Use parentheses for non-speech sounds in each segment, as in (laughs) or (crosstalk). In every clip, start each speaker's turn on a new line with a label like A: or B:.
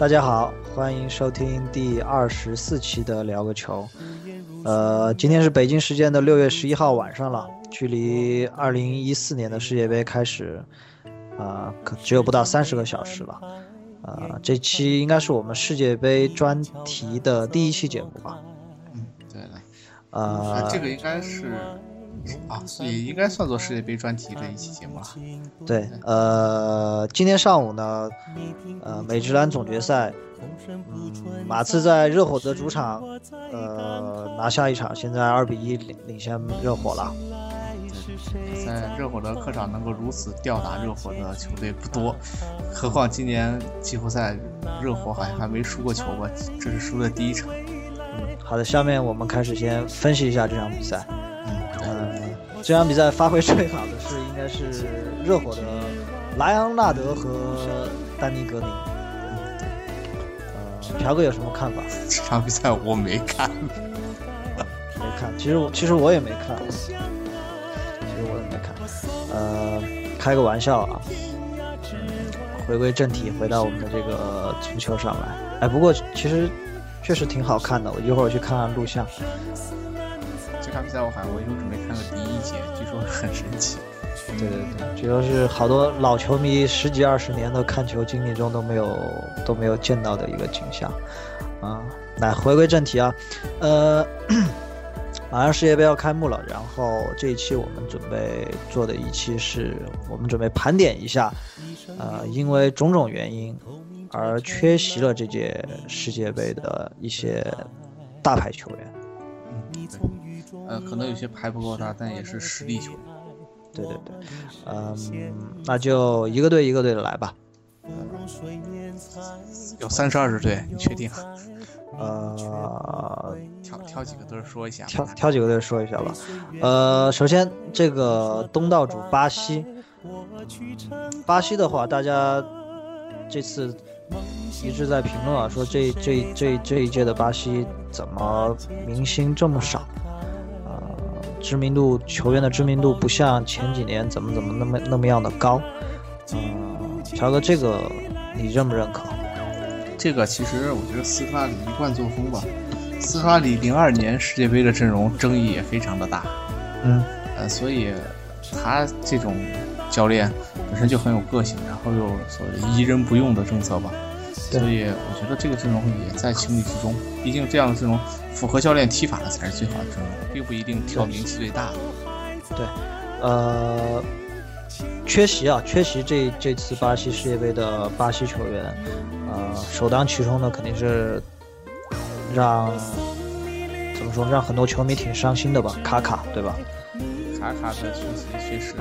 A: 大家好，欢迎收听第二十四期的聊个球。呃，今天是北京时间的六月十一号晚上了，距离二零一四年的世界杯开始，啊，可只有不到三十个小时了。呃，这期应该是我们世界杯专题的第一期节目吧？
B: 嗯，对的。
A: 呃，
B: 这个应该是。啊，也应该算作世界杯专题这一期节目了。
A: 对，呃，今天上午呢，呃，美职篮总决赛，嗯，马刺在热火的主场，呃，拿下一场，现在二比一领领先热火了。
B: 在热火的客场能够如此吊打热火的球队不多，何况今年季后赛热火好像还没输过球吧？这是输的第一场。
A: 嗯，好的，下面我们开始先分析一下这场比赛。嗯这场比赛发挥最好的是应该是热火的莱昂纳德和丹尼格林。呃，朴哥有什么看法？
B: 这场比赛我没看，
A: 没看。其实我其实我也没看，其实我也没看。呃，开个玩笑啊。回归正题，回到我们的这个足球上来。哎，不过其实确实挺好看的。我一会儿去看看录像。
B: 这场比赛我好像我一会准备看个第一节，据说很神奇。
A: 对对对，据说是好多老球迷十几二十年的看球经历中都没有都没有见到的一个景象。啊，来回归正题啊，呃，(clears throat) 马上世界杯要开幕了，然后这一期我们准备做的一期是我们准备盘点一下，呃，因为种种原因而缺席了这届世界杯的一些大牌球员。
B: 嗯。呃，可能有些牌不够大，但也是实力球员。
A: 对对对，嗯，那就一个队一个队的来吧。
B: 有三十二支队，你确定？
A: 呃，(laughs)
B: 挑挑几个队说一下。
A: 挑挑几个队说一下吧。呃，首先这个东道主巴西，巴西的话，大家这次一直在评论啊，说这这这这一届的巴西怎么明星这么少？知名度球员的知名度不像前几年怎么怎么那么那么样的高，嗯，乔哥，这个你认不认可？
B: 这个其实我觉得斯科拉里一贯作风吧。斯科拉里零二年世界杯的阵容争议也非常的大，
A: 嗯，
B: 呃，所以他这种教练本身就很有个性，然后又所谓疑人不用的政策吧。所以我觉得这个阵容也在情理之中，毕竟这样的阵容符合教练踢法的才是最好的阵容，并不一定挑名气最大的。
A: 对，呃，缺席啊，缺席这这次巴西世界杯的巴西球员，呃，首当其冲的肯定是让怎么说，让很多球迷挺伤心的吧，卡卡，对吧？
B: 卡卡的缺席确实。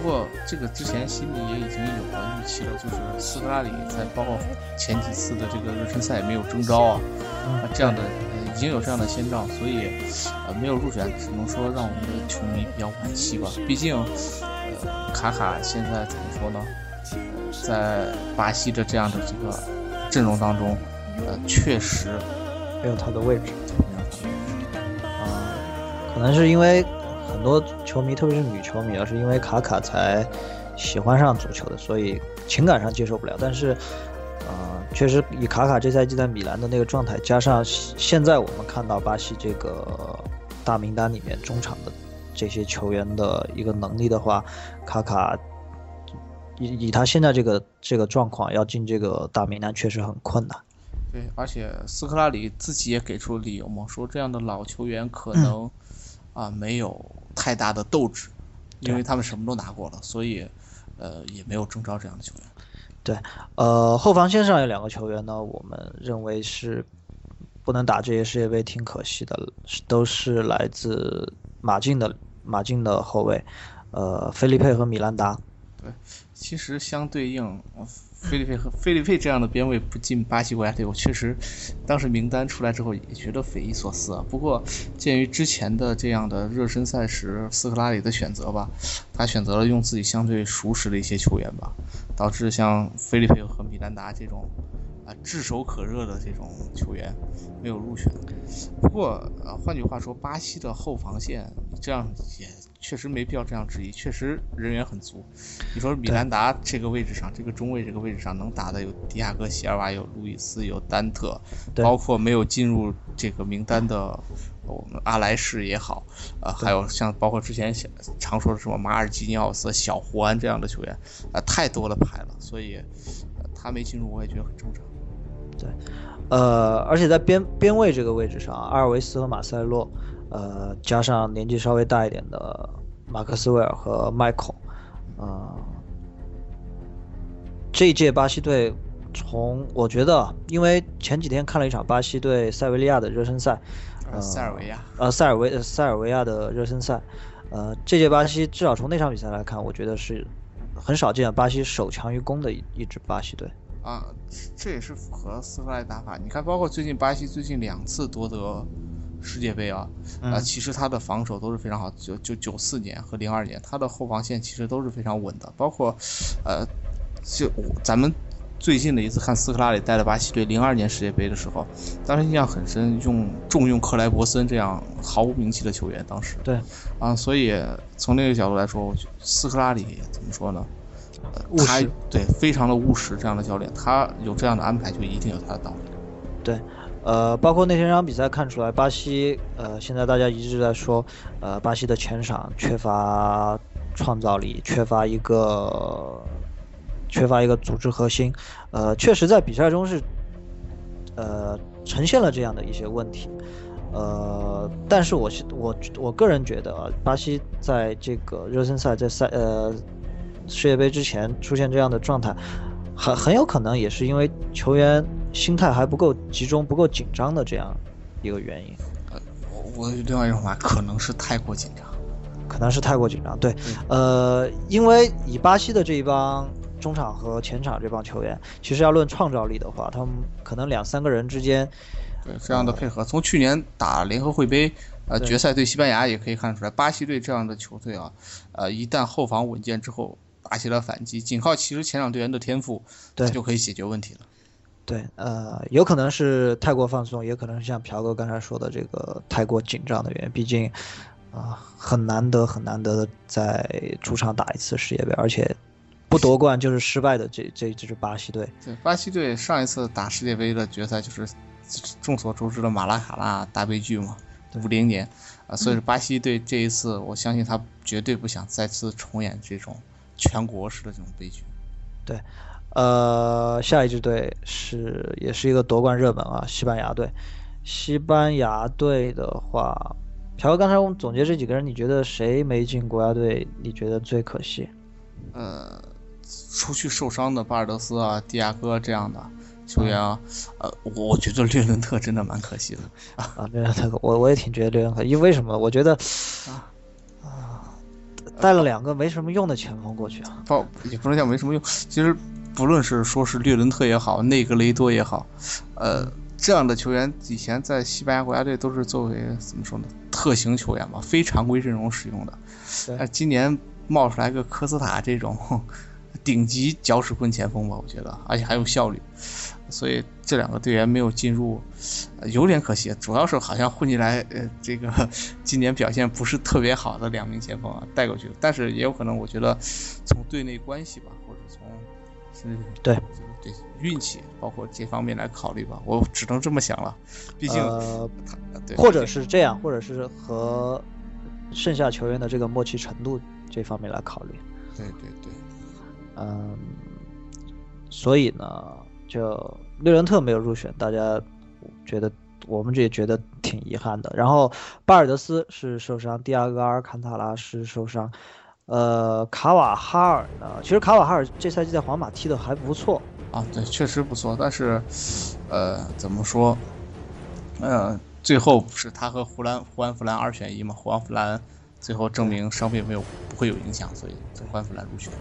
B: 不过这个之前心里也已经有了预期了，就是斯科拉里在包括前几次的这个热身赛没有征召啊，啊这样的呃已经有这样的先兆，所以呃没有入选，只能说让我们的球迷比较惋惜吧。毕竟呃卡卡现在怎么说呢？在巴西的这样的这个阵容当中，呃确实
A: 没有他的位置，没有他的位置啊，可能是因为。很多球迷，特别是女球迷，啊，是因为卡卡才喜欢上足球的，所以情感上接受不了。但是，呃，确实以卡卡这赛季在米兰的那个状态，加上现在我们看到巴西这个大名单里面中场的这些球员的一个能力的话，卡卡以以他现在这个这个状况要进这个大名单确实很困难。
B: 对，而且斯科拉里自己也给出理由嘛，说这样的老球员可能啊没有。太大的斗志，因为他们什么都拿过了，所以，呃，也没有征召这样的球员。
A: 对，呃，后防线上有两个球员呢，我们认为是不能打这些世界杯，挺可惜的，都是来自马竞的马竞的后卫，呃，菲利佩和米兰达。
B: 对，其实相对应。菲利佩和菲利佩这样的边卫不进巴西国家队，我确实当时名单出来之后也觉得匪夷所思啊。不过鉴于之前的这样的热身赛时斯科拉里的选择吧，他选择了用自己相对熟识的一些球员吧，导致像菲利佩和米兰达这种啊炙手可热的这种球员没有入选。不过啊，换句话说，巴西的后防线这样也。确实没必要这样质疑，确实人员很足。你说米兰达这个位置上，这个中卫这个位置上能打的有迪亚哥、席尔瓦、有路易斯、有丹特，包括没有进入这个名单的我们阿莱士也好，呃，还有像包括之前常说的什么马尔基尼奥斯、小胡安这样的球员，啊，太多的牌了，所以他没进入我也觉得很正常。
A: 对，呃，而且在边边位这个位置上，阿尔维斯和马塞洛。呃，加上年纪稍微大一点的马克斯韦尔和迈克，呃，这一届巴西队从我觉得，因为前几天看了一场巴西对塞维利亚的热身赛，
B: 呃，塞尔维亚，
A: 呃，塞尔维塞尔维亚的热身赛，呃，这届巴西至少从那场比赛来看，我觉得是很少见巴西守强于攻的一一支巴西队。
B: 啊，这也是符合斯科拉打法。你看，包括最近巴西最近两次夺得。世界杯啊，啊，其实他的防守都是非常好，就就九四年和零二年，他的后防线其实都是非常稳的，包括，呃，就咱们最近的一次看斯科拉里带的巴西队零二年世界杯的时候，当时印象很深，用重用克莱伯森这样毫无名气的球员，当时
A: 对，
B: 啊，所以从那个角度来说，我觉得斯科拉里怎么说呢？
A: 务实，
B: 对，非常的务实，这样的教练，他有这样的安排，就一定有他的道理，
A: 对。呃，包括那天场比赛看出来，巴西呃，现在大家一直在说，呃，巴西的前场缺乏创造力，缺乏一个缺乏一个组织核心，呃，确实在比赛中是呃呈现了这样的一些问题，呃，但是我我我个人觉得啊，巴西在这个热身赛在赛呃世界杯之前出现这样的状态。很很有可能也是因为球员心态还不够集中、不够紧张的这样一个原因。
B: 呃，我我另外一种话，可能是太过紧张，
A: 可能是太过紧张。对，呃，因为以巴西的这一帮中场和前场这帮球员，其实要论创造力的话，他们可能两三个人之间，
B: 对这样的配合，从去年打联合会杯呃决赛对西班牙也可以看出来，巴西队这样的球队啊，呃，一旦后防稳健之后。打起了反击，仅靠其实前场队员的天赋，
A: 对
B: 就可以解决问题了。
A: 对，呃，有可能是太过放松，也可能是像朴哥刚才说的这个太过紧张的原因。毕竟，啊，很难得很难得的在主场打一次世界杯，而且不夺冠就是失败的这这这支巴西队。
B: 对，巴西队上一次打世界杯的决赛就是众所周知的马拉卡纳大悲剧嘛，五零年啊，所以说巴西队这一次，我相信他绝对不想再次重演这种。全国式的这种悲剧，
A: 对，呃，下一支队是也是一个夺冠热门啊，西班牙队。西班牙队的话，朴哥刚才我们总结这几个人，你觉得谁没进国家队？你觉得最可惜？
B: 呃，除去受伤的巴尔德斯啊、迪亚哥这样的球员啊，呃，我觉得略伦特真的蛮可惜的
A: 啊。略伦特，我我也挺觉得略伦特，因为什么？我觉得啊。带了两个没什么用的前锋过去啊，
B: 不也不能叫没什么用。其实不论是说是略伦特也好，内格雷多也好，呃，这样的球员以前在西班牙国家队都是作为怎么说呢，特型球员吧，非常规阵容使用的。
A: 但
B: 今年冒出来个科斯塔这种 (laughs) 顶级搅屎棍前锋吧，我觉得，而且还有效率。所以这两个队员没有进入，有点可惜。主要是好像混进来，呃，这个 (laughs) 今年表现不是特别好的两名前锋啊带过去。但是也有可能，我觉得从队内关系吧，或者从是
A: 对
B: 对运气，包括这方面来考虑吧。我只能这么想了。毕竟，对，
A: 或者是这样，或者是和剩下球员的这个默契程度这方面来考虑。
B: 对对对，
A: 嗯，所以呢。就略伦特没有入选，大家觉得我们这也觉得挺遗憾的。然后巴尔德斯是受伤，第二个阿尔坎塔拉是受伤，呃，卡瓦哈尔呢？其实卡瓦哈尔这赛季在皇马踢的还不错
B: 啊，对，确实不错。但是，呃，怎么说？呃，最后不是他和胡兰胡安弗兰二选一嘛？胡安弗兰最后证明伤病没有不会有影响，所以胡安弗兰入选。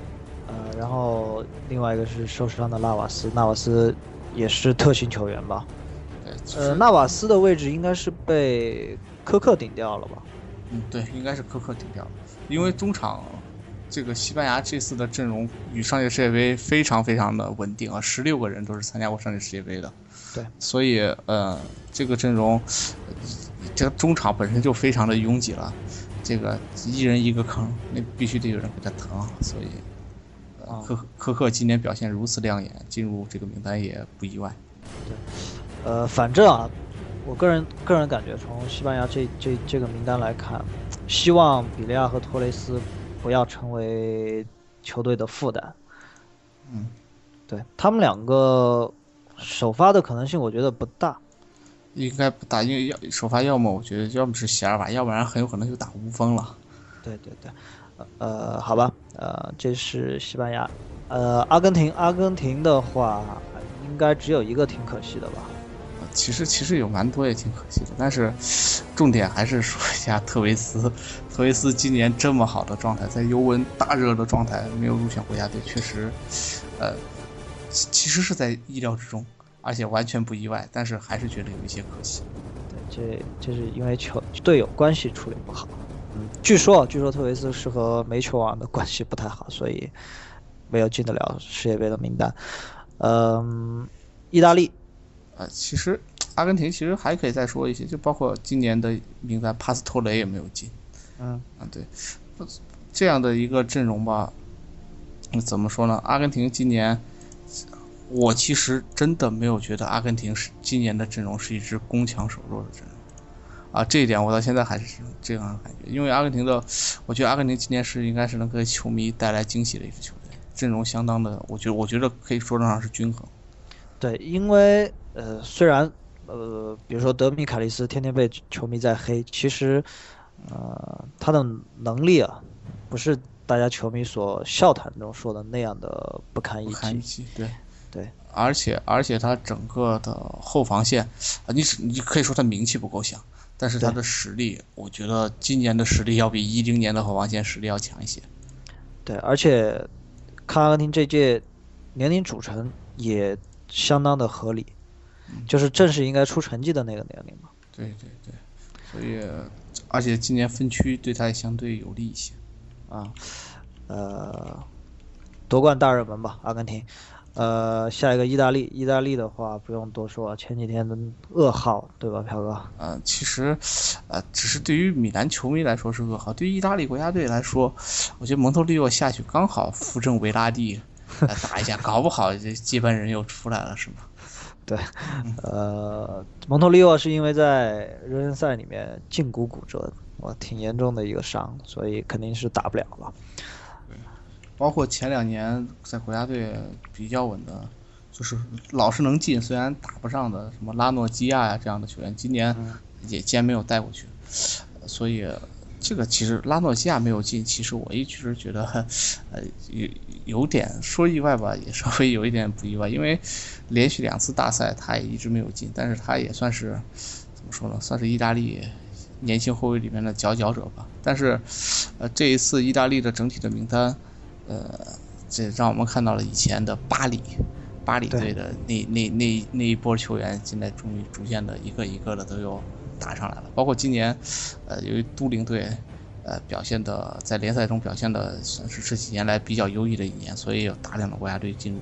A: 呃，然后另外一个是受伤的纳瓦斯，纳瓦斯也是特型球员吧？呃，纳瓦斯的位置应该是被科克顶掉了吧？
B: 嗯，对，应该是科克顶掉了，因为中场这个西班牙这次的阵容与上届世界杯非常非常的稳定啊，十六个人都是参加过上届世界杯的，
A: 对，
B: 所以呃，这个阵容这个中场本身就非常的拥挤了。这个一人一个坑，那必须得有人给他疼，所以，
A: 啊
B: 科科克今年表现如此亮眼，进入这个名单也不意外。
A: 对呃，反正啊，我个人个人感觉，从西班牙这这这个名单来看，希望比利亚和托雷斯不要成为球队的负担。
B: 嗯，
A: 对他们两个首发的可能性，我觉得不大。
B: 应该不大，因为要首发，要么我觉得要么是席尔瓦，要不然很有可能就打乌锋了。
A: 对对对，呃，好吧，呃，这是西班牙，呃，阿根廷，阿根廷的话，应该只有一个挺可惜的吧？
B: 其实其实有蛮多也挺可惜的，但是重点还是说一下特维斯。特维斯今年这么好的状态，在尤文大热的状态没有入选国家队，确实，呃，其实是在意料之中，而且完全不意外，但是还是觉得有一些可惜。
A: 对，这这是因为球队友关系处理不好。嗯，据说据说特维斯是和煤球王的关系不太好，所以没有进得了世界杯的名单。嗯，意大利，
B: 呃，其实阿根廷其实还可以再说一些，就包括今年的名单，帕斯托雷也没有进。
A: 嗯
B: 啊，对，这样的一个阵容吧，嗯怎么说呢？阿根廷今年，我其实真的没有觉得阿根廷是今年的阵容是一支攻强守弱的阵容。啊，这一点我到现在还是这样的感觉，因为阿根廷的，我觉得阿根廷今年是应该是能给球迷带来惊喜的一支球队，阵容相当的，我觉得我觉得可以说得上是均衡。
A: 对，因为呃，虽然呃，比如说德米凯利斯天天被球迷在黑，其实呃，他的能力啊，不是大家球迷所笑谈中说的那样的不堪一
B: 不堪一
A: 击。
B: 对
A: 对，
B: 而且而且他整个的后防线啊，你是你可以说他名气不够响，但是他的实力，我觉得今年的实力要比一零年的后防线实力要强一些。
A: 对，而且看阿根廷这届年龄组成也相当的合理，就是正是应该出成绩的那个年龄嘛。
B: 对对对，所以而且今年分区对他也相对有利一些。
A: 啊，呃，夺冠大热门吧，阿根廷。呃，下一个意大利，意大利的话不用多说，前几天的噩耗，对吧，飘哥？
B: 呃，其实，呃，只是对于米兰球迷来说是噩耗，对于意大利国家队来说，我觉得蒙特利奥下去刚好扶正维拉蒂，呃打一下，搞不好这接班人又出来了，是吗？
A: 对，呃，蒙托利奥是因为在热身赛里面胫骨骨折，我，挺严重的一个伤，所以肯定是打不了了。
B: 包括前两年在国家队比较稳的，就是老是能进，虽然打不上的什么拉诺基亚呀这样的球员，今年也竟然没有带过去，呃所以这个其实拉诺基亚没有进，其实我一直觉得，呃，有有点说意外吧，也稍微有一点不意外，因为连续两次大赛他也一直没有进，但是他也算是怎么说呢，算是意大利年轻后卫里面的佼佼者吧。但是，呃，这一次意大利的整体的名单。呃，这让我们看到了以前的巴黎，巴黎队的那那那那一波球员，现在终于逐渐的一个一个的都又打上来了。包括今年，呃，由于都灵队，呃，表现的在联赛中表现的算是这几年来比较优异的一年，所以有大量的国家队进入。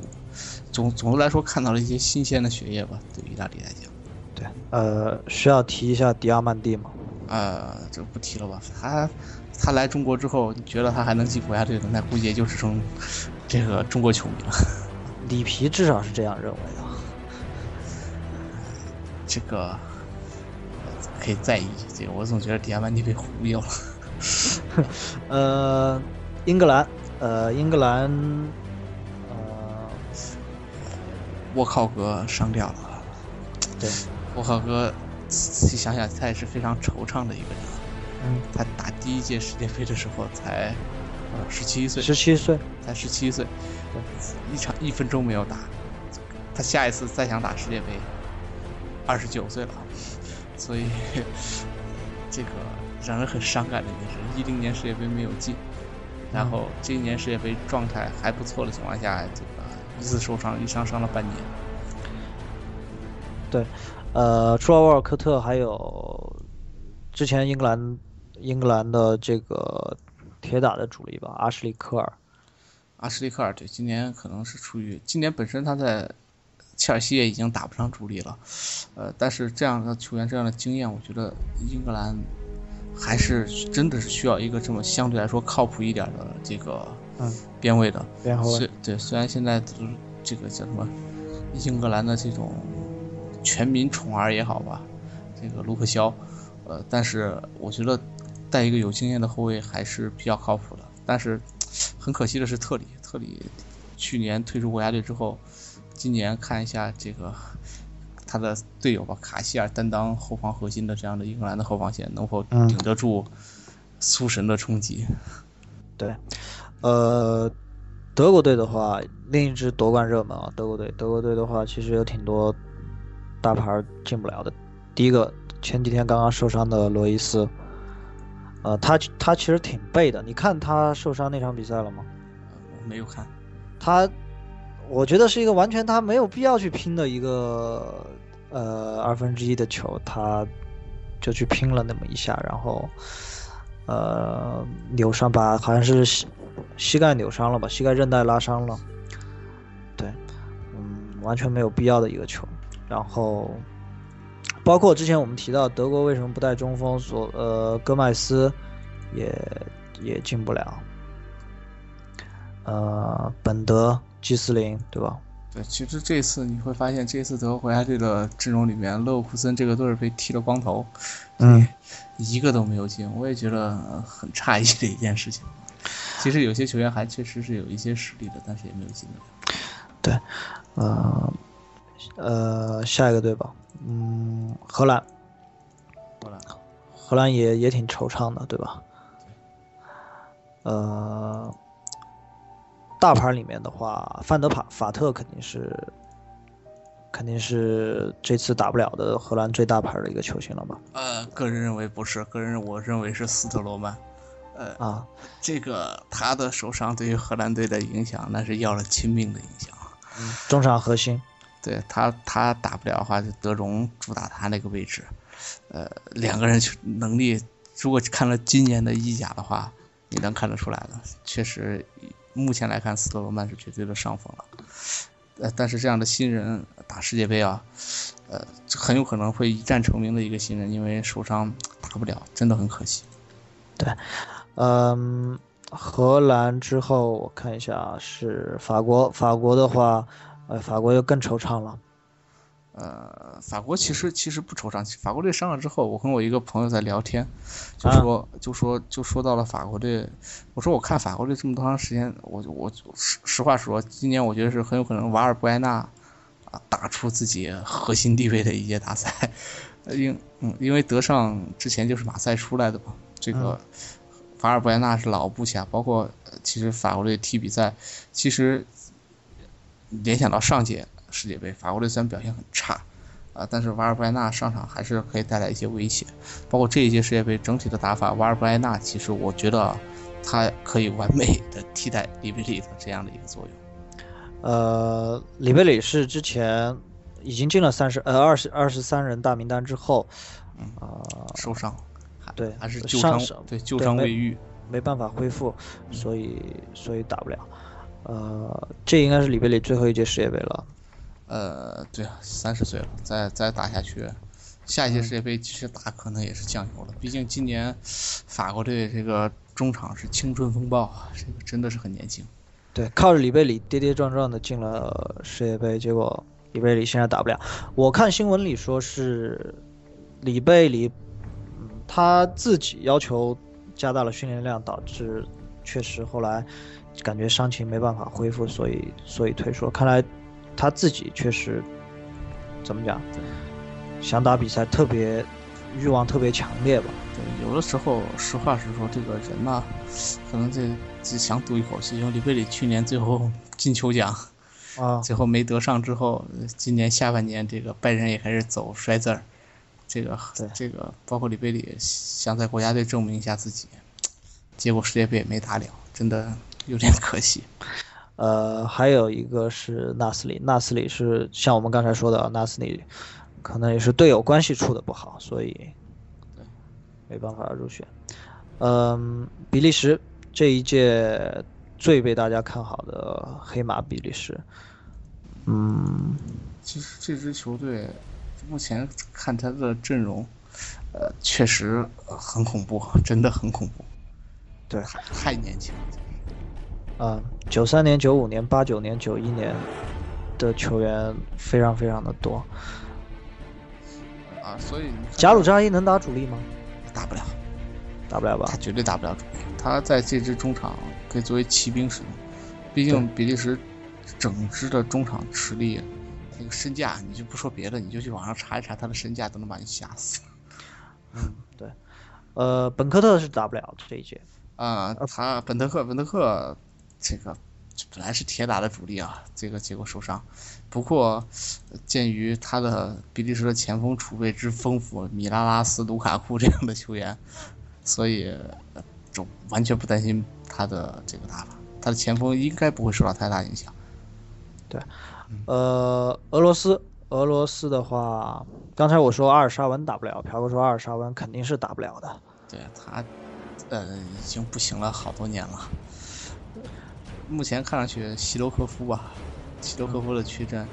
B: 总总的来说，看到了一些新鲜的血液吧，对于意大利来讲。
A: 对，呃，需要提一下迪亚曼蒂吗？
B: 呃，就不提了吧，他。他来中国之后，你觉得他还能进国家队的？那估计也就只剩这个中国球迷了。
A: 里皮至少是这样认为的。(laughs)
B: 这个可以在意，这个我总觉得迪亚曼蒂被忽悠了。(laughs)
A: 呃，英格兰，呃，英格兰，呃，
B: 沃考格伤掉了。
A: 对，
B: 沃考格，仔细想想，他也是非常惆怅的一个人。
A: 嗯，
B: 他打第一届世界杯的时候才呃十七岁，
A: 十七岁，
B: 才十七岁，一场一分钟没有打。他下一次再想打世界杯，二十九岁了，所以这个让人很伤感的一件事。一零年世界杯没有进，然后这一年世界杯状态还不错的情况下，这个一次受伤，一伤伤了半年。
A: 对，呃，除了沃尔科特，还有之前英格兰。英格兰的这个铁打的主力吧，阿什利科尔。
B: 阿什利科尔对，今年可能是出于今年本身他在切尔西也已经打不上主力了，呃，但是这样的球员这样的经验，我觉得英格兰还是真的是需要一个这么相对来说靠谱一点的这个
A: 嗯
B: 边位的。
A: 边后卫
B: 虽对，虽然现在这个叫什么英格兰的这种全民宠儿也好吧，这个卢克肖，呃，但是我觉得带一个有经验的后卫还是比较靠谱的。但是很可惜的是特里，特里去年退出国家队之后，今年看一下这个他的队友吧，卡希尔担当后防核心的这样的英格兰的后防线，能否
A: 嗯
B: 顶得住苏神的冲击？
A: 对，呃，德国队的话，另一支夺冠热门啊，德国队，德国队的话，其实有挺多大牌儿进不了的。第一个，前几天刚刚受伤的罗伊斯，呃，他他其实挺背的。你看他受伤那场比赛了吗？
B: 我没有看，
A: 他，我觉得是一个完全他没有必要去拼的一个呃二分之一的球，他就去拼了那么一下，然后呃扭伤把好像是膝膝盖扭伤了吧，膝盖韧带拉伤了，对，嗯，完全没有必要的一个球，然后。包括之前我们提到德国为什么不带中锋，所呃戈麦斯也也进不了，呃，本德、基斯林，对吧？
B: 对，其实这次你会发现，这次德国国家队的阵容里面，勒沃库森这个队被剃了光头，
A: 嗯，
B: 一个都没有进，我也觉得很诧异的一件事情。其实有些球员还确实是有一些实力的，但是也没有进。
A: 对，呃，呃，下一个队吧，嗯，荷兰，
B: 荷兰，
A: 荷兰也也挺惆怅的，对吧？呃，大牌里面的话，范德帕法特肯定是，肯定是这次打不了的荷兰最大牌的一个球星了吧？
B: 呃，个人认为不是，个人我认为是斯特罗曼。呃，
A: 啊，
B: 这个他的受伤对于荷兰队的影响，那是要了亲命的影响。
A: 中场核心，
B: 对他，他打不了的话，就德容主打他那个位置。呃，两个人能力，如果看了今年的意甲的话，你能看得出来的，确实，目前来看，斯特罗曼是绝对的上风了。呃，但是这样的新人打世界杯啊，呃，很有可能会一战成名的一个新人，因为受伤打不了，真的很可惜。
A: 对，嗯，荷兰之后我看一下是法国，法国的话，呃，法国又更惆怅了。
B: 呃，法国其实其实不惆怅，法国队伤了之后，我跟我一个朋友在聊天，就说、就说就说到了法国队，我说我看法国队这么多长时间，我我实实话说，今年我觉得是很有可能瓦尔布埃纳啊打出自己核心地位的一届大赛，(laughs) 因嗯因为德尚之前就是马赛出来的嘛，这个瓦尔布埃纳是老部下，包括其实法国队踢比赛，其实联想到上届。世界杯，法国队虽然表现很差，啊，但是瓦尔布埃纳上场还是可以带来一些威胁。包括这一届世界杯整体的打法，瓦尔布埃纳其实我觉得他可以完美的替代里贝里的这样的一个作用。
A: 呃，里贝里是之前已经进了三十呃二十二十三人大名单之后，
B: 嗯，
A: 呃，
B: 受伤，
A: 对，
B: 还是旧伤，对旧伤未愈，
A: 没办法恢复，所以所以打不了。呃，这应该是里贝里最后一届世界杯了。
B: 呃，对啊，三十岁了，再再打下去，下一届世界杯其实打可能也是酱油了。毕竟今年法国队这个中场是青春风暴啊，这个真的是很年轻。
A: 对，靠着里贝里跌跌撞撞的进了世界杯，结果里贝里现在打不了。我看新闻里说是里贝里，嗯，他自己要求加大了训练量，导致确实后来感觉伤情没办法恢复，所以所以退出。看来。他自己确实怎么讲，想打比赛特别欲望特别强烈吧？
B: 对，有的时候实话实说，这个人呢，可能这只想赌一口气。因为里贝里去年最后 (laughs) 金球奖
A: 啊，
B: 最后没得上之后，今年下半年这个拜仁也开始走衰字儿。这个这个包括里贝里想在国家队证明一下自己，结果世界杯也没打了，真的有点可惜。
A: 呃，还有一个是纳斯里，纳斯里是像我们刚才说的，纳斯里可能也是队友关系处的不好，所以没办法入选。嗯，比利时这一届最被大家看好的黑马比利时，嗯，
B: 其实这支球队目前看他的阵容，呃，确实很恐怖，真的很恐怖。
A: 对，
B: 太年轻
A: 了。啊，九三年、九五年、八九年、九一年的球员非常非常的多。
B: 啊，所以
A: 贾鲁扎伊能打主力吗？
B: 打不了，
A: 打不了吧？
B: 他绝对打不了主力。他在这支中场可以作为骑兵使用，毕竟比利时整支的中场实力，那个身价你就不说别的，你就去网上查一查他的身价，都能把你吓死。(laughs)
A: 嗯，对，呃，本科特是打不了这一届。
B: 啊，他本特克，本特克这个本来是铁打的主力啊，这个结果受伤。不过，鉴于他的比利时的前锋储备之丰富，米拉拉斯、卢卡库这样的球员，所以就完全不担心他的这个打法。他的前锋应该不会受到太大影响。
A: 对，呃，俄罗斯。俄罗斯的话，刚才我说阿尔沙文打不了，朴哥说阿尔沙文肯定是打不了的。
B: 对他，呃，已经不行了好多年了。目前看上去希罗科夫吧，希罗科夫的缺阵，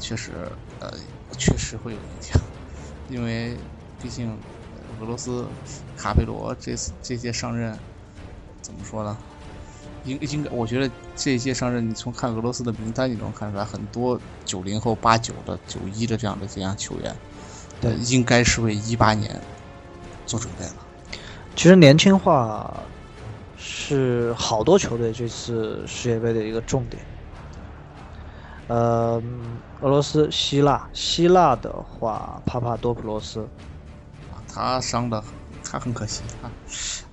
B: 确实，呃，确实会有影响，(laughs) 因为毕竟俄罗斯卡佩罗这次这届上任，怎么说呢？应应该，我觉得这一届上任，你从看俄罗斯的名单，你能看出来很多九零后、八九的、九一的这样的这样球员，
A: 对，
B: 应该是为一八年做准备了。
A: 其实年轻化是好多球队这次世界杯的一个重点。呃，俄罗斯、希腊，希腊的话，帕帕多普罗斯，
B: 他伤的，他很可惜啊。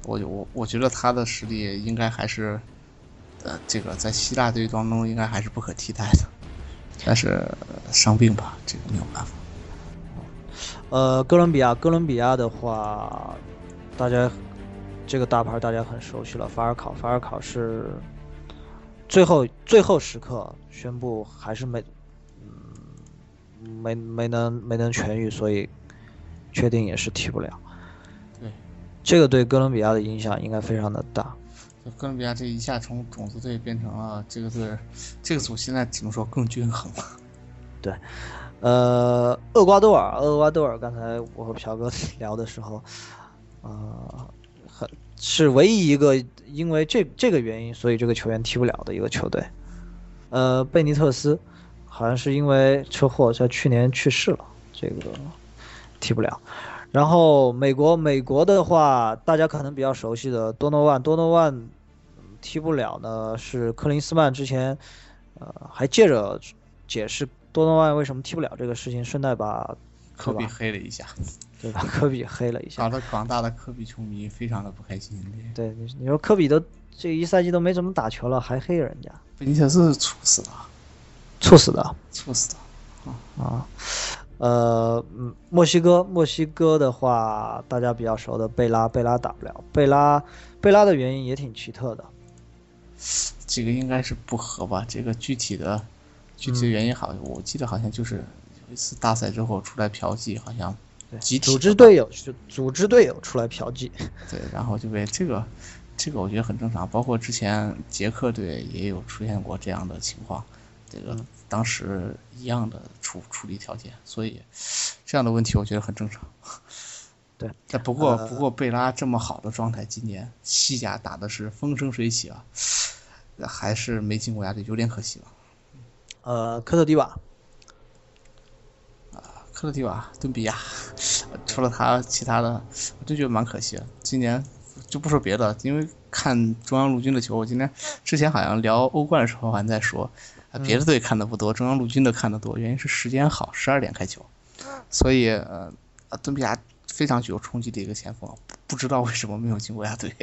B: 我我我觉得他的实力应该还是。呃，这个在希腊队当中应该还是不可替代的，但是伤病吧，这个没有办法。
A: 呃，哥伦比亚，哥伦比亚的话，大家这个大牌大家很熟悉了，法尔考，法尔考是最后最后时刻宣布还是没，嗯，没没能没能痊愈，所以确定也是踢不了。
B: 对，
A: 这个对哥伦比亚的影响应该非常的大。
B: 哥伦比亚这一下从种子队变成了这个队，这个组现在只能说更均衡了。
A: 对，呃，厄瓜多尔，厄瓜多尔，刚才我和朴哥聊的时候，呃，很是唯一一个因为这这个原因，所以这个球员踢不了的一个球队。呃，贝尼特斯好像是因为车祸在去年去世了，这个踢不了。然后美国，美国的话，大家可能比较熟悉的多诺万，多诺万踢不了呢，是克林斯曼之前，呃，还借着解释多诺万为什么踢不了这个事情，顺带把
B: 科比黑了一下，
A: 对吧？科比黑了一下，
B: 搞得广大的科比球迷非常的不开心。
A: 对，你你说科比都这一赛季都没怎么打球了，还黑人家？
B: 贝尼特斯猝死的，
A: 猝死的，
B: 猝死的，啊
A: 啊。呃，墨西哥，墨西哥的话，大家比较熟的贝拉，贝拉打不了。贝拉，贝拉的原因也挺奇特的。
B: 这个应该是不合吧？这个具体的，具体的原因好，我记得好像就是有一次大赛之后出来嫖妓，好像集
A: 体组织队友就组织队友出来嫖妓。(laughs)
B: 对，然后就被这个，这个我觉得很正常。包括之前捷克队也有出现过这样的情况，这个。当时一样的处处理条件，所以这样的问题我觉得很正常。(laughs)
A: 对，
B: 但不过不过贝拉这么好的状态，今年西甲打的是风生水起啊，还是没进国家队，有点可惜了。
A: 呃，科特迪瓦，
B: 啊，科特迪瓦，敦比亚，除了他，其他的我真觉得蛮可惜的。今年就不说别的，因为看中央陆军的球，我今天之前好像聊欧冠的时候还在说。啊，别的队看的不多，中央陆军的看的多，原因是时间好，十二点开球，所以呃，顿比亚非常具有冲击的一个前锋，不知道为什么没有进国家队。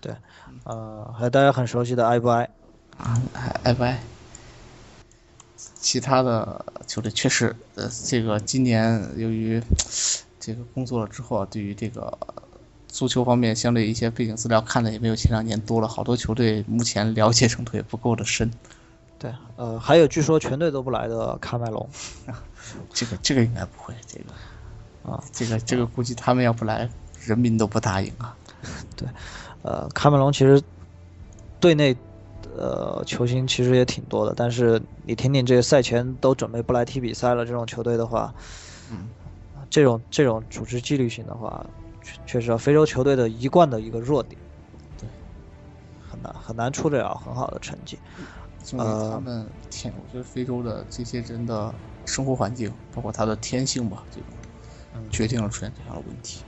A: 对，呃，还有大家很熟悉的埃布埃，
B: 啊，埃布埃，其他的球队确实，呃，这个今年由于 (tsk) 这个工作了之后，对于这个足球方面相对一些背景资料看的也没有前两年多了，好多球队目前了解程度也不够的深。
A: 对，呃，还有据说全队都不来的卡麦隆，(laughs)
B: 这个这个应该不会，这
A: 个啊，
B: 这个这个估计他们要不来，人民都不答应啊。(laughs)
A: 对，呃，卡麦隆其实队内呃球星其实也挺多的，但是你听听这个赛前都准备不来踢比赛了这种球队的话，
B: 嗯，
A: 这种这种组织纪律性的话，确确实非洲球队的一贯的一个弱点，
B: 对，
A: 很难很难出得了很好的成绩。
B: 就是他们天，我觉得非洲的这些人的生活环境，包括他的天性吧，这种决定了出现这样的问题。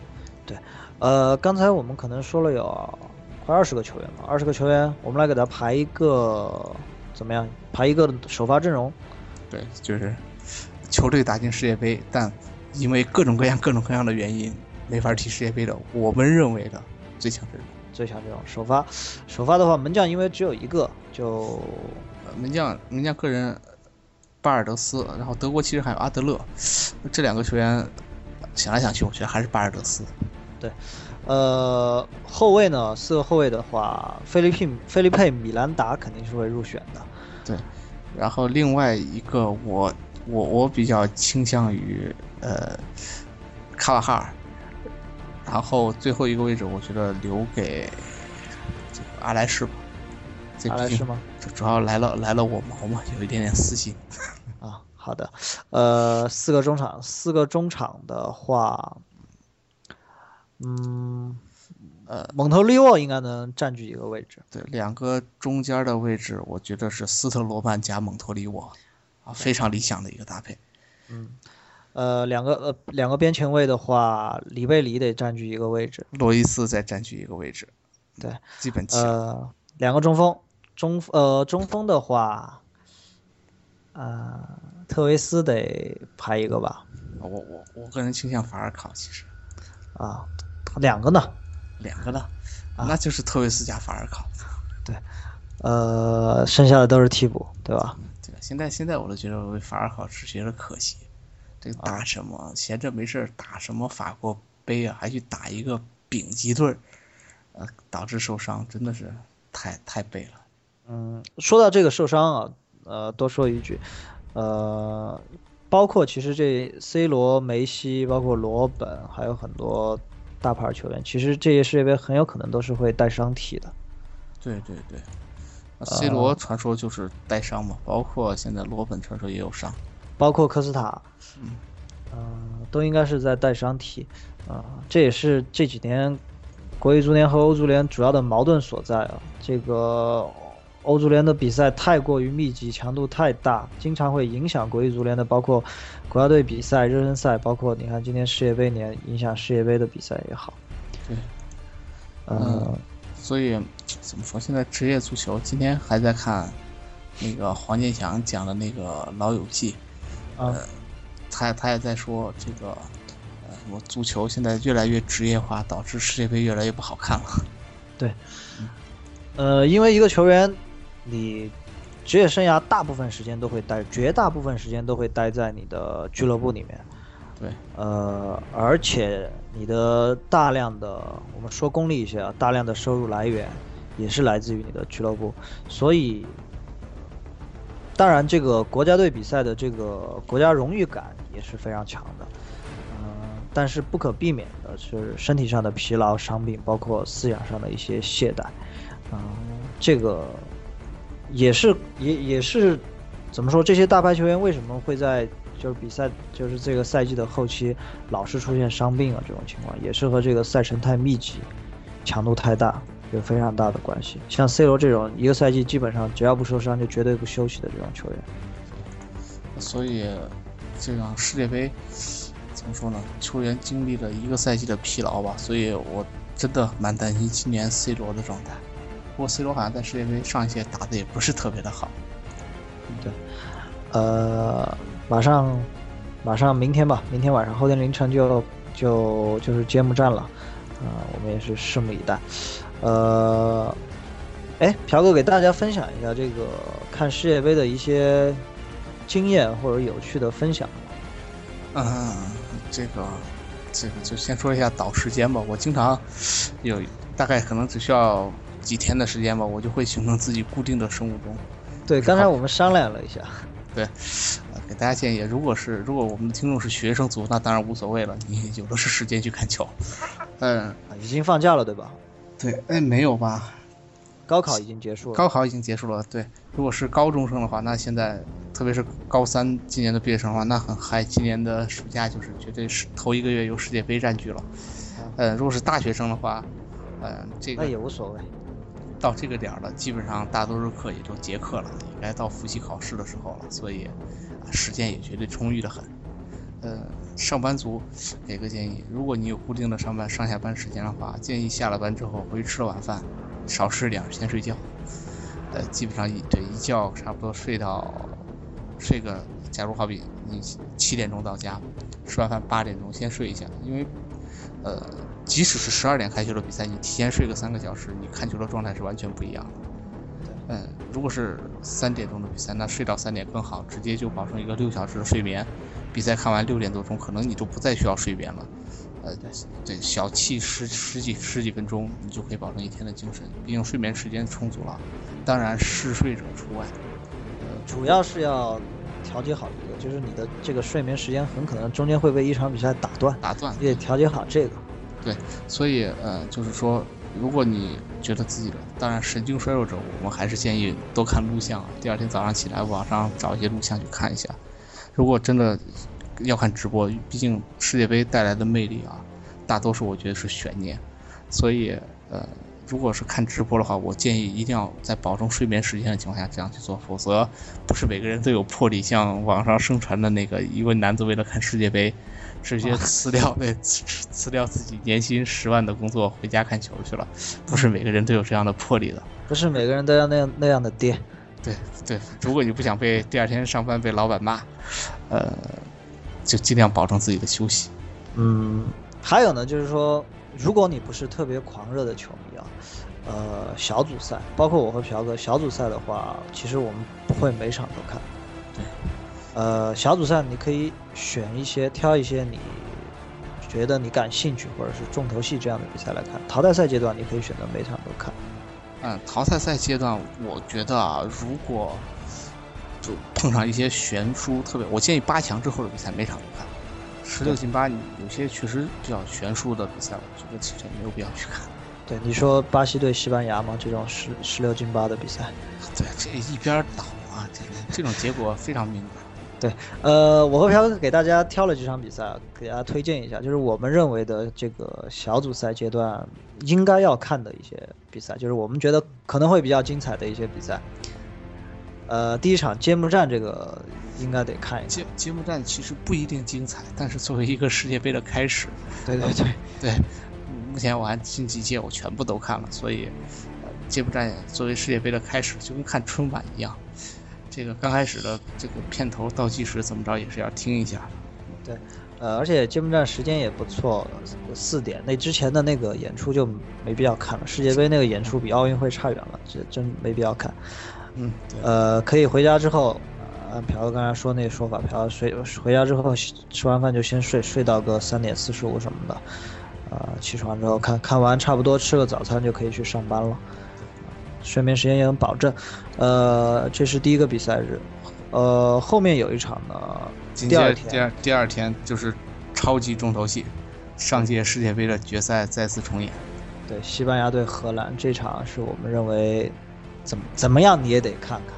A: 对，呃，刚才我们可能说了有快二十个球员嘛，二十个球员，我们来给他排一个怎么样？排一个首发阵容。
B: 对，就是球队打进世界杯，但因为各种各样、各种各样的原因没法踢世界杯的，我们认为的最强阵容。
A: 最强阵容，首发，首发的话，门将因为只有一个，就。
B: 门将门将个人，巴尔德斯，然后德国其实还有阿德勒，这两个球员想来想去，我觉得还是巴尔德斯。
A: 对，呃，后卫呢，四个后卫的话，菲律宾菲利佩米兰达肯定是会入选的。
B: 对，然后另外一个我我我比较倾向于呃卡瓦哈尔，然后最后一个位置我觉得留给阿莱士吧。
A: 阿莱士吗？
B: 主要来了来了我毛嘛，有一点点私心。
A: 啊，好的，呃，四个中场，四个中场的话，嗯，呃，蒙特利沃应该能占据一个位置。
B: 对，两个中间的位置，我觉得是斯特罗曼加蒙特利沃，啊，非常理想的一个搭配。
A: 嗯，呃，两个呃两个边前卫的话，里贝里得占据一个位置，
B: 罗伊斯再占据一个位置。
A: 对，
B: 基本
A: 呃，两个中锋。中呃中锋的话，呃特维斯得排一个吧。
B: 我我我个人倾向法尔考，其实
A: 啊两个呢，
B: 两个呢，那就是特维斯加法尔考。
A: 对，呃剩下的都是替补，对吧？
B: 对，现在现在我都觉得为法尔考是觉得可惜，这打什么闲着没事打什么法国杯啊，还去打一个丙级队，呃导致受伤，真的是太太背了。
A: 嗯，说到这个受伤啊，呃，多说一句，呃，包括其实这 C 罗、梅西，包括罗本，还有很多大牌球员，其实这些世界杯很有可能都是会带伤踢的。
B: 对对对，C 罗传说就是带伤嘛，包括现在罗本传说也有伤，
A: 包括科斯塔，嗯，都应该是在带伤踢，啊，这也是这几年国际足联和欧足联主要的矛盾所在啊，这个。欧足联的比赛太过于密集，强度太大，经常会影响国际足联的，包括国家队比赛、热身赛，包括你看今天世界杯年影响世界杯的比赛也好。
B: 对，嗯，所以怎么说？现在职业足球，今天还在看那个黄健翔讲的那个《老友记》，呃，他他也在说这个，呃，什么足球现在越来越职业化，导致世界杯越来越不好看了。
A: 对，呃，因为一个球员。你职业生涯大部分时间都会待，绝大部分时间都会待在你的俱乐部里面。
B: 对，
A: 呃，而且你的大量的，我们说功利一些啊，大量的收入来源也是来自于你的俱乐部。所以，当然这个国家队比赛的这个国家荣誉感也是非常强的。嗯，但是不可避免的是身体上的疲劳、伤病，包括思想上的一些懈怠。嗯，这个。也是，也也是，怎么说？这些大牌球员为什么会在就是比赛，就是这个赛季的后期老是出现伤病啊？这种情况也是和这个赛程太密集、强度太大有非常大的关系。像 C 罗这种一个赛季基本上只要不受伤就绝对不休息的这种球员，
B: 所以这场世界杯怎么说呢？球员经历了一个赛季的疲劳吧，所以我真的蛮担心今年 C 罗的状态。不过 C 罗好像在世界杯上一届打的也不是特别的好。
A: 对，呃，马上，马上明天吧，明天晚上后天凌晨就就就是揭幕战了，啊，我们也是拭目以待。呃，哎，朴哥给大家分享一下这个看世界杯的一些经验或者有趣的分享。
B: 嗯，这个这个就先说一下倒时间吧。我经常有大概可能只需要。几天的时间吧，我就会形成自己固定的生物钟。
A: 对，刚才我们商量了一下。
B: 对，给大家建议，如果是如果我们的听众是学生族，那当然无所谓了，你有的是时间去看球。嗯，(laughs)
A: 已经放假了，对吧？
B: 对，哎，没有吧？
A: 高考已经结束了。
B: 高考已经结束了，对。如果是高中生的话，那现在特别是高三今年的毕业生的话，那很嗨。今年的暑假就是绝对是头一个月由世界杯占据了。嗯，如果是大学生的话，嗯，这个
A: 那也无所谓。
B: 到这个点了，基本上大多数课也都结课了，也该到复习考试的时候了，所以时间也绝对充裕的很。呃，上班族给个建议，如果你有固定的上班上下班时间的话，建议下了班之后回去吃了晚饭，少吃点，先睡觉。呃，基本上一对一觉差不多睡到睡个，假如好比你七点钟到家，吃完饭八点钟先睡一下，因为呃。即使是十二点开球的比赛，你提前睡个三个小时，你看球的状态是完全不一样的。嗯，如果是三点钟的比赛，那睡到三点更好，直接就保证一个六小时的睡眠。比赛看完六点多钟，可能你就不再需要睡眠了。呃，对，小憩十十几十几分钟，你就可以保证一天的精神，毕竟睡眠时间充足了。当然，嗜睡者除外。
A: 呃，主要是要调节好一个，就是你的这个睡眠时间很可能中间会被一场比赛打断，
B: 打断，
A: 你得调节好这个。
B: 对，所以呃，就是说，如果你觉得自己的，当然神经衰弱者，我们还是建议多看录像。第二天早上起来，网上找一些录像去看一下。如果真的要看直播，毕竟世界杯带来的魅力啊，大多数我觉得是悬念。所以呃，如果是看直播的话，我建议一定要在保证睡眠时间的情况下这样去做，否则不是每个人都有魄力，像网上盛传的那个一位男子为了看世界杯。直接辞掉，(laughs) 那辞辞掉自己年薪十万的工作，回家看球去了。不是每个人都有这样的魄力的，
A: 不是每个人都要那样那样的爹。
B: 对对，如果你不想被第二天上班被老板骂，呃，就尽量保证自己的休息。
A: 嗯，还有呢，就是说，如果你不是特别狂热的球迷啊，呃，小组赛，包括我和朴哥，小组赛的话，其实我们不会每场都看。
B: 对。
A: 呃，小组赛你可以选一些，挑一些你觉得你感兴趣或者是重头戏这样的比赛来看。淘汰赛阶段你可以选择每场都看。
B: 嗯，淘汰赛阶段我觉得啊，如果就碰上一些悬殊特别，我建议八强之后的比赛每场都看。十六进八，你有些确实比较悬殊的比赛，我觉得其实没有必要去看。(laughs)
A: 对，你说巴西对西班牙吗？这种十十六进八的比赛？(laughs)
B: 对，这一边倒啊，这这种结果非常明白。(laughs)
A: 对，呃，我和朴哥给大家挑了几场比赛，给大家推荐一下，就是我们认为的这个小组赛阶段应该要看的一些比赛，就是我们觉得可能会比较精彩的一些比赛。呃，第一场揭幕战这个应该得看一
B: 下。揭揭幕战其实不一定精彩，但是作为一个世界杯的开始，
A: 对对对
B: 对，目前我还近几届我全部都看了，所以揭幕战作为世界杯的开始，就跟看春晚一样。这个刚开始的这个片头倒计时怎么着也是要听一下
A: 对，呃，而且揭幕战时间也不错，四点。那之前的那个演出就没必要看了，世界杯那个演出比奥运会差远了，这真没必要看。
B: 嗯，
A: 呃，可以回家之后，按朴哥刚才说那个说法，朴睡回家之后吃完饭就先睡，睡到个三点四十五什么的，呃，起床之后看看完差不多吃个早餐就可以去上班了。睡眠时间也能保证，呃，这是第一个比赛日，呃，后面有一场呢，第二天，
B: 第二第二天就是超级重头戏，上届世界杯的决赛再次重演。
A: 对，西班牙对荷兰这场是我们认为怎么怎么样你也得看看。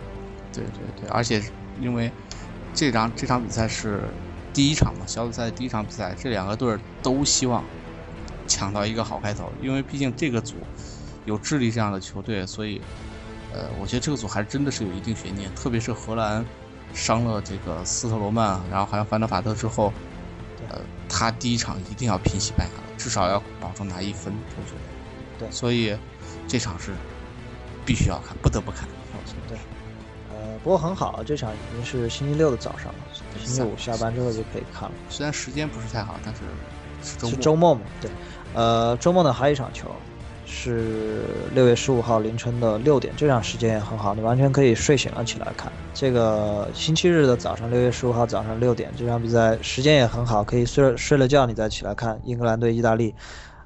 B: 对对对，而且因为这场这场比赛是第一场嘛，小组赛的第一场比赛，这两个队都希望抢到一个好开头，因为毕竟这个组。有智利这样的球队，所以，呃，我觉得这个组还真的是有一定悬念。特别是荷兰伤了这个斯特罗曼，然后还有范德法特之后，呃，他第一场一定要拼西班牙的，至少要保证拿一分，我觉得。
A: 对，
B: 所以这场是必须要看，不得不看。
A: 对，呃，不过很好，这场已经是星期六的早上了，星期五下班之后就可以看了。
B: 虽然时间不是太好，但是是
A: 周末嘛？对，呃，周末呢还有一场球。是六月十五号凌晨的六点，这场时间也很好，你完全可以睡醒了起来看。这个星期日的早上，六月十五号早上六点，这场比赛时间也很好，可以睡睡了觉你再起来看英格兰对意大利。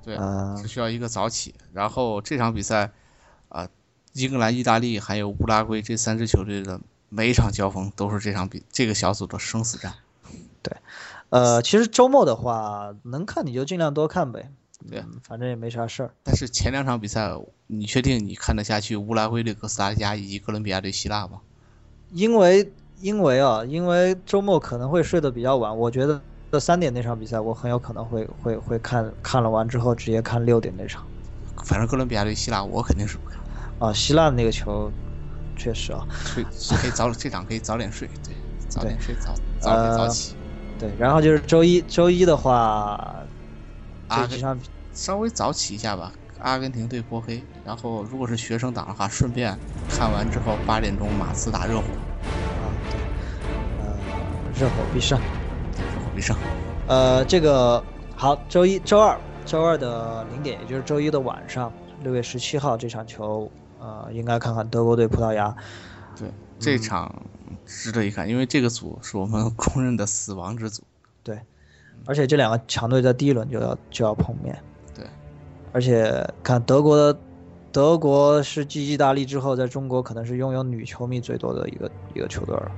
B: 对，只需要一个早起。然后这场比赛，啊，英格兰、意大利还有乌拉圭这三支球队的每一场交锋都是这场比这个小组的生死战。
A: 对，呃，其实周末的话能看你就尽量多看呗。
B: 对
A: 嗯，反正也没啥事儿。
B: 但是前两场比赛，你确定你看得下去乌拉圭对哥斯达黎加以及哥伦比亚对希腊吗？
A: 因为因为啊，因为周末可能会睡得比较晚，我觉得这三点那场比赛我很有可能会会会看看了完之后直接看六点那场。
B: 反正哥伦比亚对希腊，我肯定是不看。
A: 啊，希腊的那个球确实啊，
B: 睡可以早这场可以早点睡，对，早点睡早早点
A: 呃
B: 早起。
A: 对。然后就是周一，周一的话，
B: 阿根
A: 这场
B: 稍微早起一下吧，阿根廷对波黑。然后如果是学生党的话，顺便看完之后八点钟马刺打热火，
A: 啊，对，呃，热火必胜。
B: 热火必胜。
A: 呃，这个好，周一、周二，周二的零点，也就是周一的晚上，六月十七号这场球，呃，应该看看德国对葡萄牙。
B: 对，
A: 嗯
B: 这场值得一看，因为这个组是我们 (laughs) 公认的死亡之组。
A: 对，而且这两个强队在第一轮就要就要碰面。
B: 对，
A: 而且看德国的，德国是继意大利之后，在中国可能是拥有女球迷最多的一个一个球队了。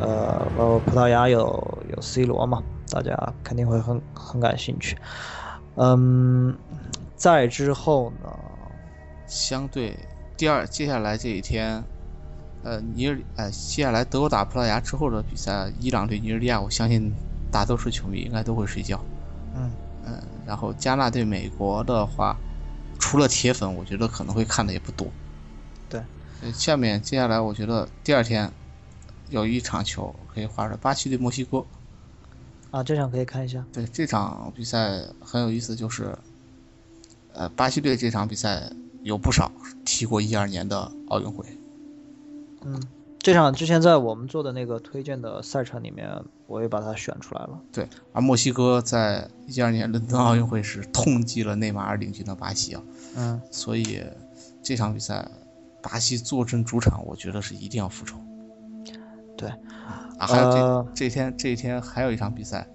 A: 呃，包括葡萄牙有有 C 罗嘛，大家肯定会很很感兴趣。嗯，在之后呢，
B: 相对第二，接下来这一天，呃，尼日呃，接下来德国打葡萄牙之后的比赛，伊朗对尼日利亚，我相信大多数球迷应该都会睡觉。
A: 嗯
B: 嗯，然后加纳对美国的话，除了铁粉，我觉得可能会看的也不多。
A: 对，
B: 呃下面接下来我觉得第二天有一场球可以划出来，巴西对墨西哥。
A: 啊，这场可以看一下。
B: 对这场比赛很有意思，就是，呃，巴西队这场比赛有不少踢过一二年的奥运会。
A: 嗯，这场之前在我们做的那个推荐的赛程里面，我也把它选出来了。
B: 对，而墨西哥在一二年伦敦奥运会时痛击了内马尔领军的巴西啊，
A: 嗯，
B: 所以这场比赛巴西坐镇主场，我觉得是一定要复仇。
A: 对，
B: 啊，还有这、
A: 呃
B: 这一天这一天还有一场比赛，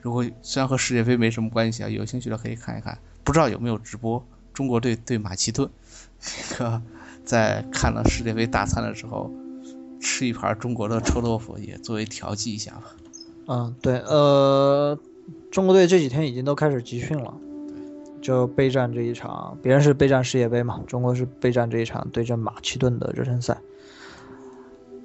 B: 如果虽然和世界杯没什么关系啊，有兴趣的可以看一看，不知道有没有直播。中国队对马其顿，(laughs) 这个在看了世界杯大餐的时候，吃一盘中国的臭豆腐也作为调剂一下吧。
A: 嗯，对，呃，中国队这几天已经都开始集训了，就备战这一场，别人是备战世界杯嘛，中国是备战这一场对阵马其顿的热身赛。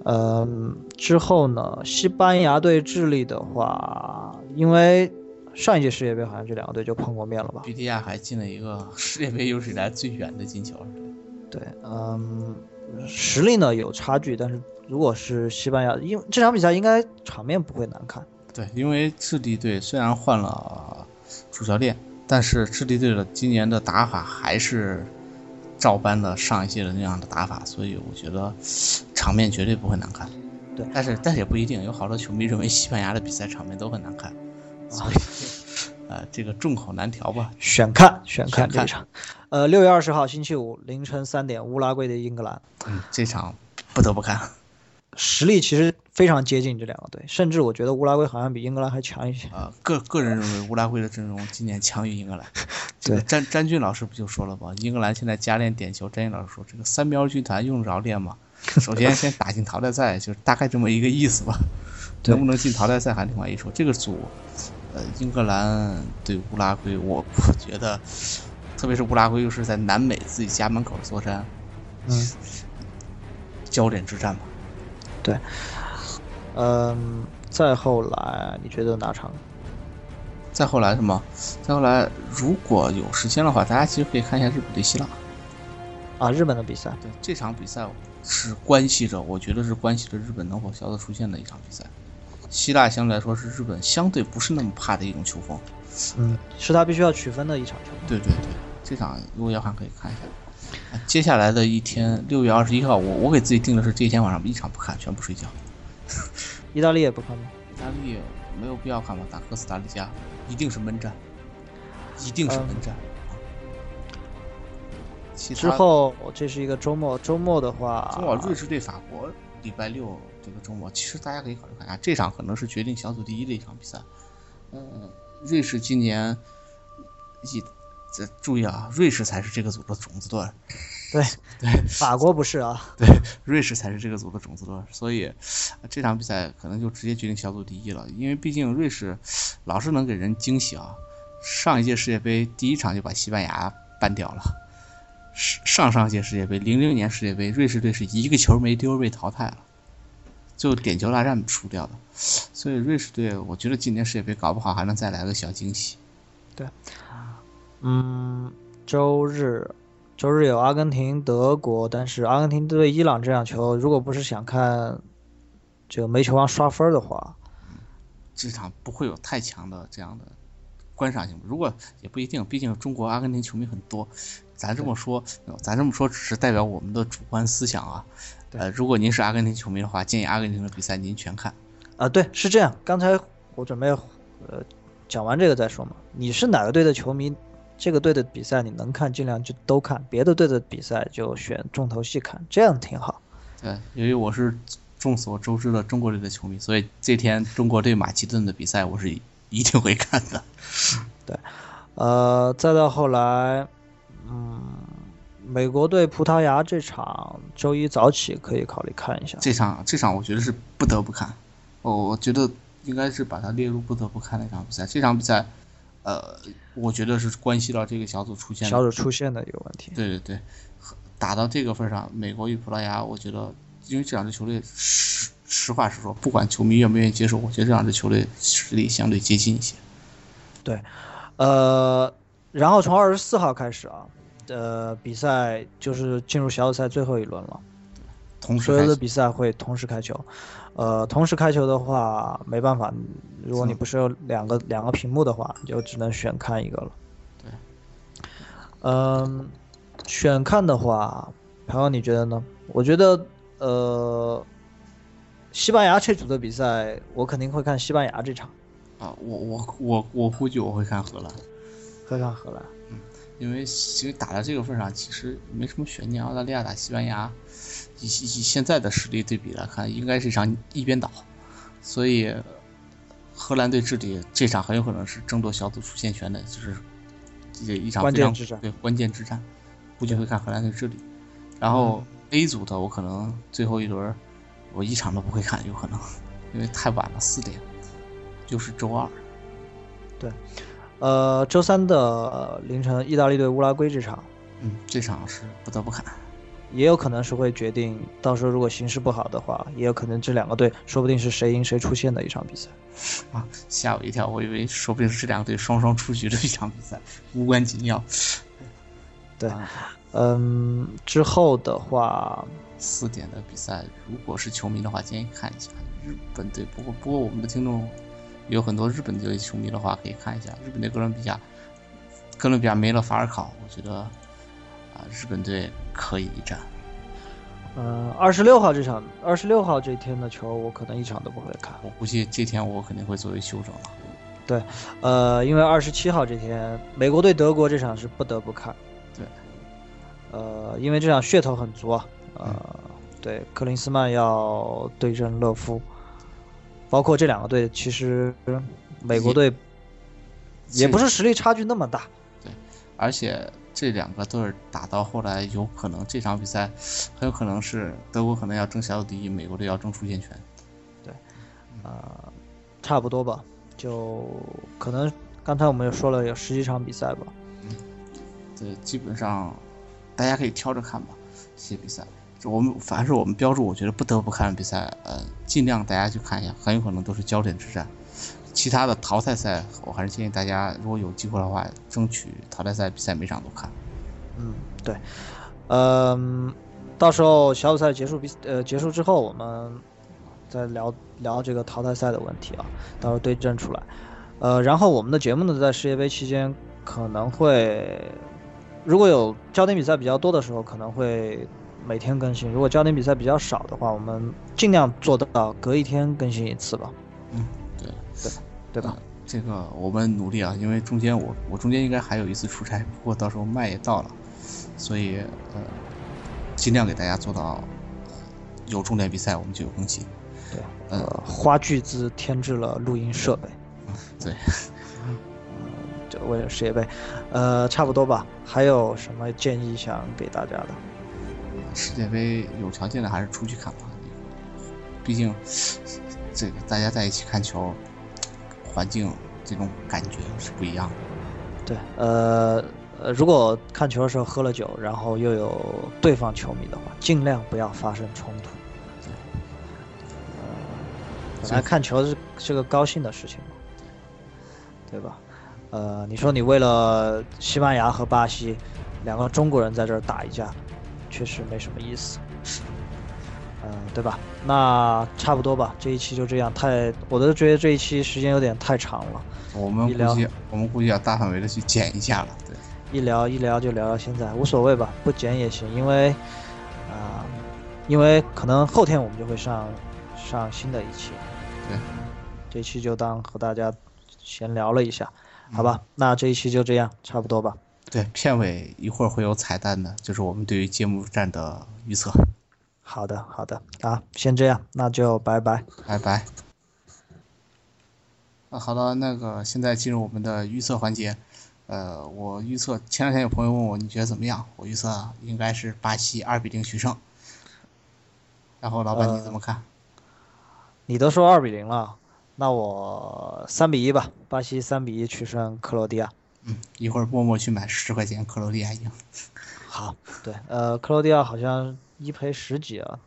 A: 嗯，之后呢，西班牙对智利的话，因为上一届世界杯好像这两个队就碰过面了吧？
B: 比利亚还进了一个世界杯有史以来最远的进球。
A: 对，嗯，实力呢有差距，但是如果是西班牙，因为这场比赛应该场面不会难看。
B: 对，因为智利队虽然换了主教练，但是智利队的今年的打法还是照搬了上一届的那样的打法，所以我觉得场面绝对不会难看。
A: 对
B: 但是但是也不一定，有好多球迷认为西班牙的比赛场面都很难看，所以呃这个众口难调吧。
A: 选看选看这场，呃，六月二十号星期五凌晨三点，乌拉圭的英格兰，
B: 嗯，这场不得不看。
A: 实力其实非常接近这两个队，甚至我觉得乌拉圭好像比英格兰还强一些。
B: 呃，个个人认为乌拉圭的阵容今年强于英格兰。(laughs) 这个
A: 对
B: 詹詹俊老师不就说了吗？英格兰现在加练点球，詹俊老师说这个三标军团用得着练吗？首先先打进淘汰赛，就是大概这么一个意思吧。(laughs) 能不能进淘汰赛还另外一说。这个组，呃，英格兰对乌拉圭，我我觉得，特别是乌拉圭又是在南美自己家门口作战，
A: 嗯，
B: 焦点之战吧。
A: 嗯，再后来你觉得哪场？
B: 再后来什么？再后来，如果有时间的话，大家其实可以看一下日本对希腊。
A: 啊，日本的比赛。
B: 对这场比赛是关系着，我觉得是关系着日本能否小组出线的一场比赛。希腊相对来说是日本相对不是那么怕的一种球风。
A: 嗯，是他必须要取分的一场球。
B: 对对对，这场如果要看可以看一下。啊接下来的一天，六月二十一号，我我给自己定的是这一天晚上一场不看，全部睡觉。(laughs)
A: 意大利也不看吗？
B: 意大利没有必要看吧？打哥斯达黎加一定是闷战，一定是闷战。
A: 之后这是一个周末，周末的话，
B: 周末瑞士对法国，礼拜六这个周末，其实大家可以考虑看一下，这场可能是决定小组第一的一场比赛。嗯，瑞士今年一这注意啊，瑞士才是这个组的种子队，
A: 对 (laughs)
B: 对
A: 法国不是啊。
B: 对，瑞士才是这个组的种子队，所以呃这场比赛可能就直接决定小组第一了，因为毕竟瑞士老是能给人惊喜啊。上一届世界杯第一场就把西班牙扳掉了，上上届世界杯零零年世界杯瑞士队是一个球没丢被淘汰了，就点球大战输掉的，所以瑞士队我觉得今年世界杯搞不好还能再来个小惊喜。
A: 对，嗯，周日。周日有阿根廷、德国，但是阿根廷对伊朗这场球，如果不是想看这个煤球王刷分的话，
B: 这场不会有太强的这样的观赏性。如果也不一定，毕竟中国阿根廷球迷很多。咱这么说，咱这么说只是代表我们的主观思想啊。呃，如果您是阿根廷球迷的话，建议阿根廷的比赛您全看。
A: 啊，对，是这样。刚才我准备呃讲完这个再说嘛。你是哪个队的球迷？这个队的比赛你能看，尽量就都看；别的队的比赛就选重头戏看，这样挺好。
B: 对，由于我是众所周知的中国队的球迷，所以这天中国队马其顿的比赛我是一定会看的。(laughs)
A: 对，呃，再到后来，嗯，美国对葡萄牙这场周一早起可以考虑看一下。
B: 这场这场我觉得是不得不看，我我觉得应该是把它列入不得不看的一场比赛。这场比赛。呃，我觉得是关系到这个小组出现
A: 小组出现的一个问题。
B: 对对对，打到这个份上，美国与葡萄牙，我觉得，因为这两支球队实实话实说，不管球迷愿不愿意接受，我觉得这两支球队实力相对接近一些。
A: 对，呃，然后从二十四号开始啊，呃，比赛就是进入小组赛最后一轮了，
B: 同
A: 所有的比赛会同时开球。呃，同时开球的话，没办法，如果你不是有两个两个屏幕的话，你就只能选看一个了。
B: 对，
A: 嗯，选看的话，朋友你觉得呢？我觉得，呃，西班牙这组的比赛，我肯定会看西班牙这场。
B: 啊，我我我我估计我会看荷兰，
A: 会看荷兰。
B: 嗯，因为其实打到这个份上，其实没什么悬念，澳大利亚打西班牙。以以现在的实力对比来看，应该是一场一边倒，所以荷兰队智利这场很有可能是争夺小组出线权的，就是这一场非常对关键之战，估计会看荷兰队智利。然后 A 组的我可能最后一轮我一场都不会看，有可能因为太晚了，四点，就是周二。
A: 对，呃，周三的凌晨，意大利队乌拉圭这场，
B: 嗯，这场是不得不看。
A: 也有可能是会决定，到时候如果形势不好的话，也有可能这两个队说不定是谁赢谁出线的一场比赛。
B: 啊，吓我一跳，我以为说不定是这两个队双双出局的一场比赛，(laughs) 无关紧要。
A: 对，嗯，之后的话，
B: 四点的比赛，如果是球迷的话，建议看一下日本队。不过，不过我们的听众有很多日本队球迷的话，可以看一下日本队哥伦比亚，哥伦比亚没了法尔考，我觉得。啊，日本队可以一战。
A: 呃，二十六号这场，二十六号这天的球，我可能一场都不会看。
B: 我估计这天我肯定会作为休整了。
A: 对，呃，因为二十七号这天，美国对德国这场是不得不看。
B: 对，
A: 呃，因为这场噱头很足啊。呃，对，克林斯曼要对阵勒夫，包括这两个队，其实美国队也不是实力差距那么大。
B: 对，而且。这两个队打到后来，有可能这场比赛很有可能是德国可能要争小组第一，美国队要争出线权。
A: 对，啊，差不多吧，就可能刚才我们也说了有十几场比赛吧。
B: 嗯，对，基本上大家可以挑着看吧，这些比赛。我们凡是我们标注我觉得不得不看的比赛，呃，尽量大家去看一下，很有可能都是焦点之战。其他的淘汰赛，我还是建议大家，如果有机会的话，争取淘汰赛比赛每场都看。
A: 嗯，对，嗯，到时候小组赛结束比呃结束之后，我们再聊聊这个淘汰赛的问题啊，到时候对阵出来。呃，然后我们的节目呢，在世界杯期间可能会，如果有焦点比赛比较多的时候，可能会每天更新；如果焦点比赛比较少的话，我们尽量做到隔一天更新一次吧。
B: 嗯，对
A: 对。对吧？
B: 这个我们努力啊，因为中间我我中间应该还有一次出差，不过到时候麦也到了，所以呃，尽量给大家做到有重点比赛我们就有更新。
A: 对，呃，花巨资添置了录音设备。
B: 对，
A: 嗯，就为了世界杯，呃，差不多吧。还有什么建议想给大家的？
B: 世界杯有条件的还是出去看吧，毕竟这个大家在一起看球。环境这种感觉是不一样的。
A: 对，呃呃，如果看球的时候喝了酒，然后又有对方球迷的话，尽量不要发生冲突。本来看球是是个高兴的事情嘛，对吧？呃，你说你为了西班牙和巴西两个中国人在这儿打一架，确实没什么意思。嗯、对吧？那差不多吧，这一期就这样。太，我都觉得这一期时间有点太长了，
B: 我们
A: 医疗
B: 估计我们估计要大范围的去剪一下了。对，
A: 一聊一聊就聊到现在，无所谓吧，不剪也行，因为啊、因为可能后天我们就会上上新的一期。
B: 对，
A: 这期就当和大家闲聊了一下，好吧？那这一期就这样，差不多吧。
B: 对，片尾一会儿会有彩蛋的，就是我们对于揭幕战的预测。
A: 好的，好的，啊，先这样，那就拜拜。
B: 拜拜。啊，好的，那个现在进入我们的预测环节。呃，我预测前两天有朋友问我你觉得怎么样？我预测应该是巴西二比零取胜。然后老板你怎么看？
A: 你都说二比零了，那我三比一吧，巴西三比一取胜克罗地亚。
B: 嗯，一会儿默默去买十块钱克罗地亚赢。
A: 好，对，呃，克罗地亚好像一赔十几啊，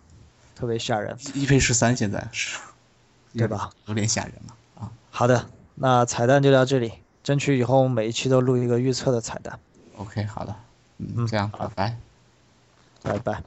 A: 特别吓人，
B: 一赔十三现在是，
A: 对吧？
B: 有点吓人了啊。
A: 好的，那彩蛋就到这里，争取以后每一期都录一个预测的彩蛋。
B: OK，好的，嗯，
A: 嗯
B: 这样，
A: 好
B: 拜拜。
A: 拜拜。